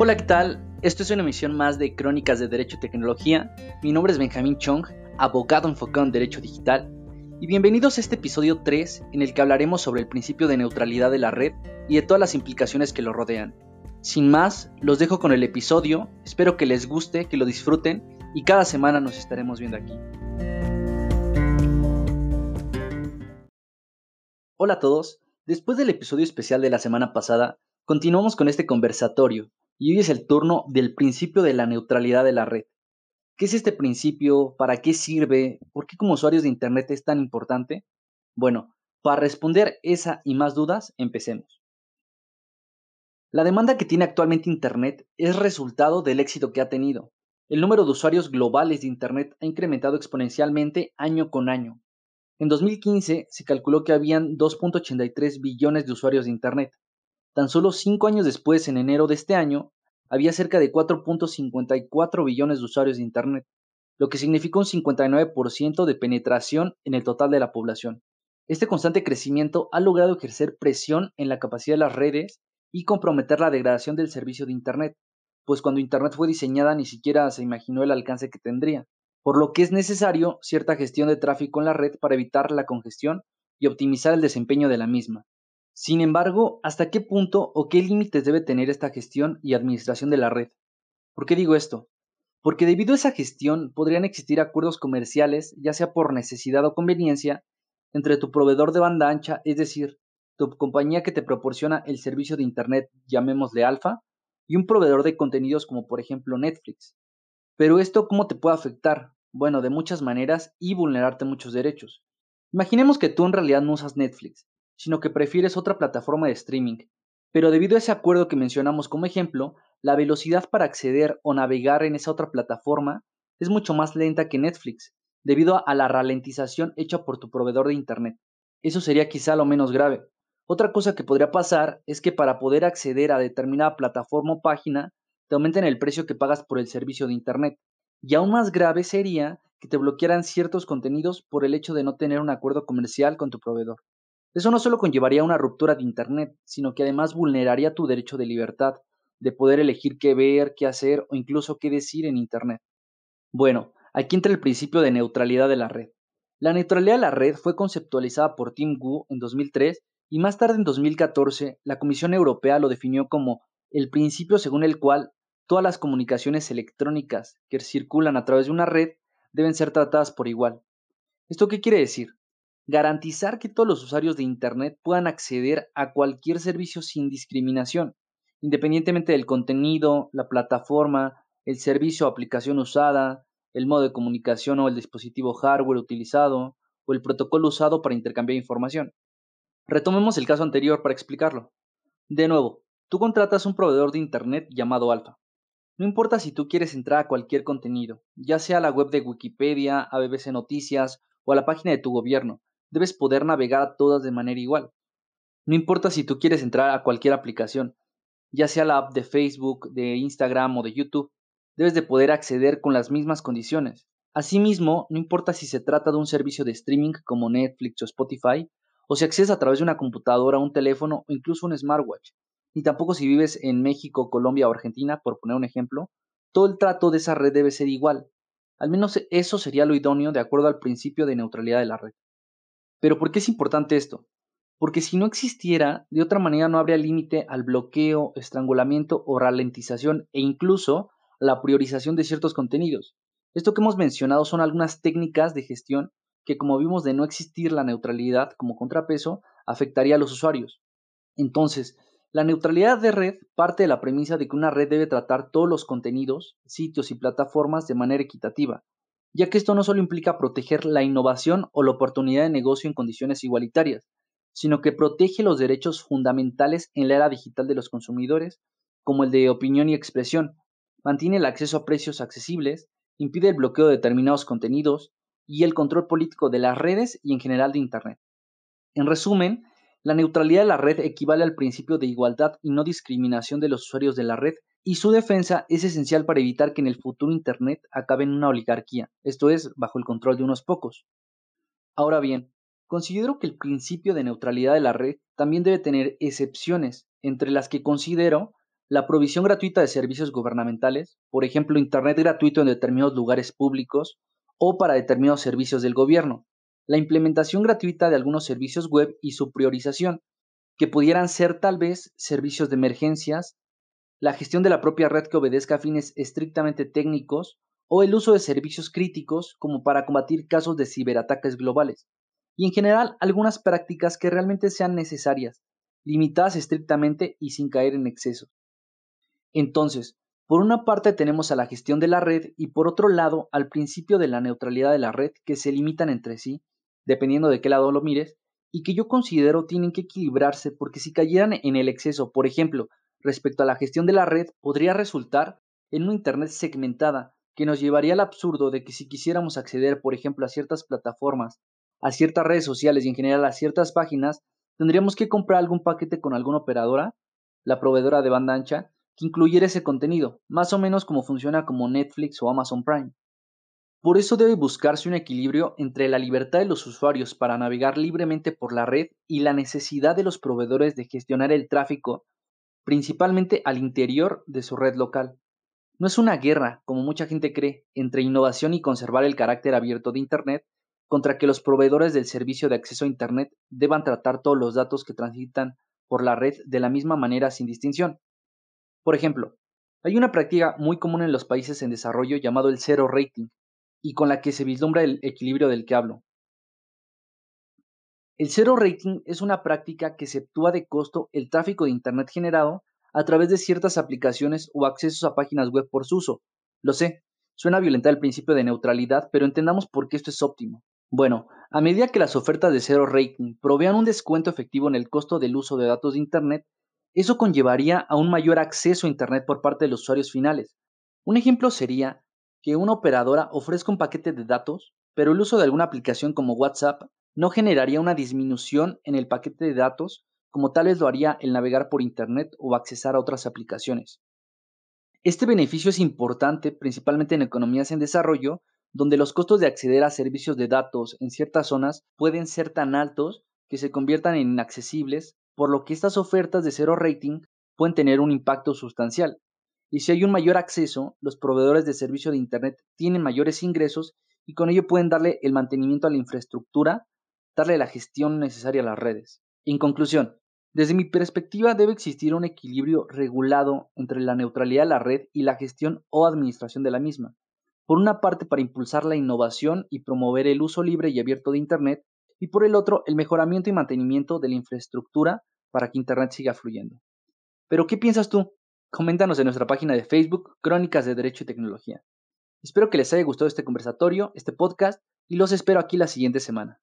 Hola, ¿qué tal? Esto es una emisión más de Crónicas de Derecho y Tecnología. Mi nombre es Benjamín Chong, abogado enfocado en Derecho Digital. Y bienvenidos a este episodio 3 en el que hablaremos sobre el principio de neutralidad de la red y de todas las implicaciones que lo rodean. Sin más, los dejo con el episodio, espero que les guste, que lo disfruten y cada semana nos estaremos viendo aquí. Hola a todos, después del episodio especial de la semana pasada, continuamos con este conversatorio y hoy es el turno del principio de la neutralidad de la red. ¿Qué es este principio? ¿Para qué sirve? ¿Por qué como usuarios de Internet es tan importante? Bueno, para responder esa y más dudas, empecemos. La demanda que tiene actualmente Internet es resultado del éxito que ha tenido. El número de usuarios globales de Internet ha incrementado exponencialmente año con año. En 2015 se calculó que habían 2.83 billones de usuarios de Internet. Tan solo cinco años después, en enero de este año, había cerca de 4.54 billones de usuarios de Internet, lo que significa un 59% de penetración en el total de la población. Este constante crecimiento ha logrado ejercer presión en la capacidad de las redes y comprometer la degradación del servicio de Internet, pues cuando Internet fue diseñada ni siquiera se imaginó el alcance que tendría, por lo que es necesario cierta gestión de tráfico en la red para evitar la congestión y optimizar el desempeño de la misma. Sin embargo, ¿hasta qué punto o qué límites debe tener esta gestión y administración de la red? ¿Por qué digo esto? Porque debido a esa gestión podrían existir acuerdos comerciales, ya sea por necesidad o conveniencia, entre tu proveedor de banda ancha, es decir, tu compañía que te proporciona el servicio de Internet, llamémosle alfa, y un proveedor de contenidos como por ejemplo Netflix. Pero esto, ¿cómo te puede afectar? Bueno, de muchas maneras y vulnerarte muchos derechos. Imaginemos que tú en realidad no usas Netflix, sino que prefieres otra plataforma de streaming. Pero debido a ese acuerdo que mencionamos como ejemplo, la velocidad para acceder o navegar en esa otra plataforma es mucho más lenta que Netflix, debido a la ralentización hecha por tu proveedor de Internet. Eso sería quizá lo menos grave. Otra cosa que podría pasar es que para poder acceder a determinada plataforma o página, te aumenten el precio que pagas por el servicio de Internet. Y aún más grave sería que te bloquearan ciertos contenidos por el hecho de no tener un acuerdo comercial con tu proveedor. Eso no solo conllevaría una ruptura de Internet, sino que además vulneraría tu derecho de libertad, de poder elegir qué ver, qué hacer o incluso qué decir en Internet. Bueno, aquí entra el principio de neutralidad de la red. La neutralidad de la red fue conceptualizada por Tim Wu en 2003 y más tarde en 2014 la Comisión Europea lo definió como el principio según el cual todas las comunicaciones electrónicas que circulan a través de una red deben ser tratadas por igual. ¿Esto qué quiere decir? Garantizar que todos los usuarios de Internet puedan acceder a cualquier servicio sin discriminación, independientemente del contenido, la plataforma, el servicio o aplicación usada, el modo de comunicación o el dispositivo hardware utilizado, o el protocolo usado para intercambiar información. Retomemos el caso anterior para explicarlo. De nuevo, tú contratas un proveedor de Internet llamado Alfa. No importa si tú quieres entrar a cualquier contenido, ya sea a la web de Wikipedia, a BBC Noticias o a la página de tu gobierno, debes poder navegar a todas de manera igual. No importa si tú quieres entrar a cualquier aplicación, ya sea la app de Facebook, de Instagram o de YouTube, debes de poder acceder con las mismas condiciones. Asimismo, no importa si se trata de un servicio de streaming como Netflix o Spotify, o si accedes a través de una computadora, un teléfono o incluso un smartwatch, ni tampoco si vives en México, Colombia o Argentina, por poner un ejemplo, todo el trato de esa red debe ser igual. Al menos eso sería lo idóneo de acuerdo al principio de neutralidad de la red. Pero ¿por qué es importante esto? Porque si no existiera, de otra manera no habría límite al bloqueo, estrangulamiento o ralentización e incluso la priorización de ciertos contenidos. Esto que hemos mencionado son algunas técnicas de gestión que como vimos de no existir la neutralidad como contrapeso, afectaría a los usuarios. Entonces, la neutralidad de red parte de la premisa de que una red debe tratar todos los contenidos, sitios y plataformas de manera equitativa, ya que esto no solo implica proteger la innovación o la oportunidad de negocio en condiciones igualitarias, sino que protege los derechos fundamentales en la era digital de los consumidores, como el de opinión y expresión, mantiene el acceso a precios accesibles, impide el bloqueo de determinados contenidos y el control político de las redes y en general de Internet. En resumen, la neutralidad de la red equivale al principio de igualdad y no discriminación de los usuarios de la red y su defensa es esencial para evitar que en el futuro Internet acabe en una oligarquía, esto es, bajo el control de unos pocos. Ahora bien, considero que el principio de neutralidad de la red también debe tener excepciones, entre las que considero la provisión gratuita de servicios gubernamentales, por ejemplo, Internet gratuito en determinados lugares públicos o para determinados servicios del gobierno, la implementación gratuita de algunos servicios web y su priorización, que pudieran ser tal vez servicios de emergencias, la gestión de la propia red que obedezca a fines estrictamente técnicos o el uso de servicios críticos como para combatir casos de ciberataques globales, y en general algunas prácticas que realmente sean necesarias, limitadas estrictamente y sin caer en excesos. Entonces, por una parte tenemos a la gestión de la red y por otro lado al principio de la neutralidad de la red que se limitan entre sí, dependiendo de qué lado lo mires, y que yo considero tienen que equilibrarse porque si cayeran en el exceso, por ejemplo, respecto a la gestión de la red, podría resultar en una Internet segmentada que nos llevaría al absurdo de que si quisiéramos acceder, por ejemplo, a ciertas plataformas, a ciertas redes sociales y en general a ciertas páginas, tendríamos que comprar algún paquete con alguna operadora, la proveedora de banda ancha, que incluyera ese contenido, más o menos como funciona como Netflix o Amazon Prime. Por eso debe buscarse un equilibrio entre la libertad de los usuarios para navegar libremente por la red y la necesidad de los proveedores de gestionar el tráfico, principalmente al interior de su red local. No es una guerra, como mucha gente cree, entre innovación y conservar el carácter abierto de Internet, contra que los proveedores del servicio de acceso a Internet deban tratar todos los datos que transitan por la red de la misma manera sin distinción. Por ejemplo, hay una práctica muy común en los países en desarrollo llamado el zero rating, y con la que se vislumbra el equilibrio del que hablo. El zero rating es una práctica que exceptúa de costo el tráfico de Internet generado a través de ciertas aplicaciones o accesos a páginas web por su uso. Lo sé, suena violentar el principio de neutralidad, pero entendamos por qué esto es óptimo. Bueno, a medida que las ofertas de zero rating provean un descuento efectivo en el costo del uso de datos de Internet, eso conllevaría a un mayor acceso a Internet por parte de los usuarios finales. Un ejemplo sería que una operadora ofrezca un paquete de datos, pero el uso de alguna aplicación como WhatsApp no generaría una disminución en el paquete de datos como tal vez lo haría el navegar por Internet o accesar a otras aplicaciones. Este beneficio es importante principalmente en economías en desarrollo, donde los costos de acceder a servicios de datos en ciertas zonas pueden ser tan altos que se conviertan en inaccesibles, por lo que estas ofertas de cero rating pueden tener un impacto sustancial. Y si hay un mayor acceso, los proveedores de servicio de Internet tienen mayores ingresos y con ello pueden darle el mantenimiento a la infraestructura, darle la gestión necesaria a las redes. En conclusión, desde mi perspectiva debe existir un equilibrio regulado entre la neutralidad de la red y la gestión o administración de la misma. Por una parte para impulsar la innovación y promover el uso libre y abierto de Internet, y por el otro el mejoramiento y mantenimiento de la infraestructura para que Internet siga fluyendo. Pero ¿qué piensas tú? Coméntanos en nuestra página de Facebook, Crónicas de Derecho y Tecnología. Espero que les haya gustado este conversatorio, este podcast, y los espero aquí la siguiente semana.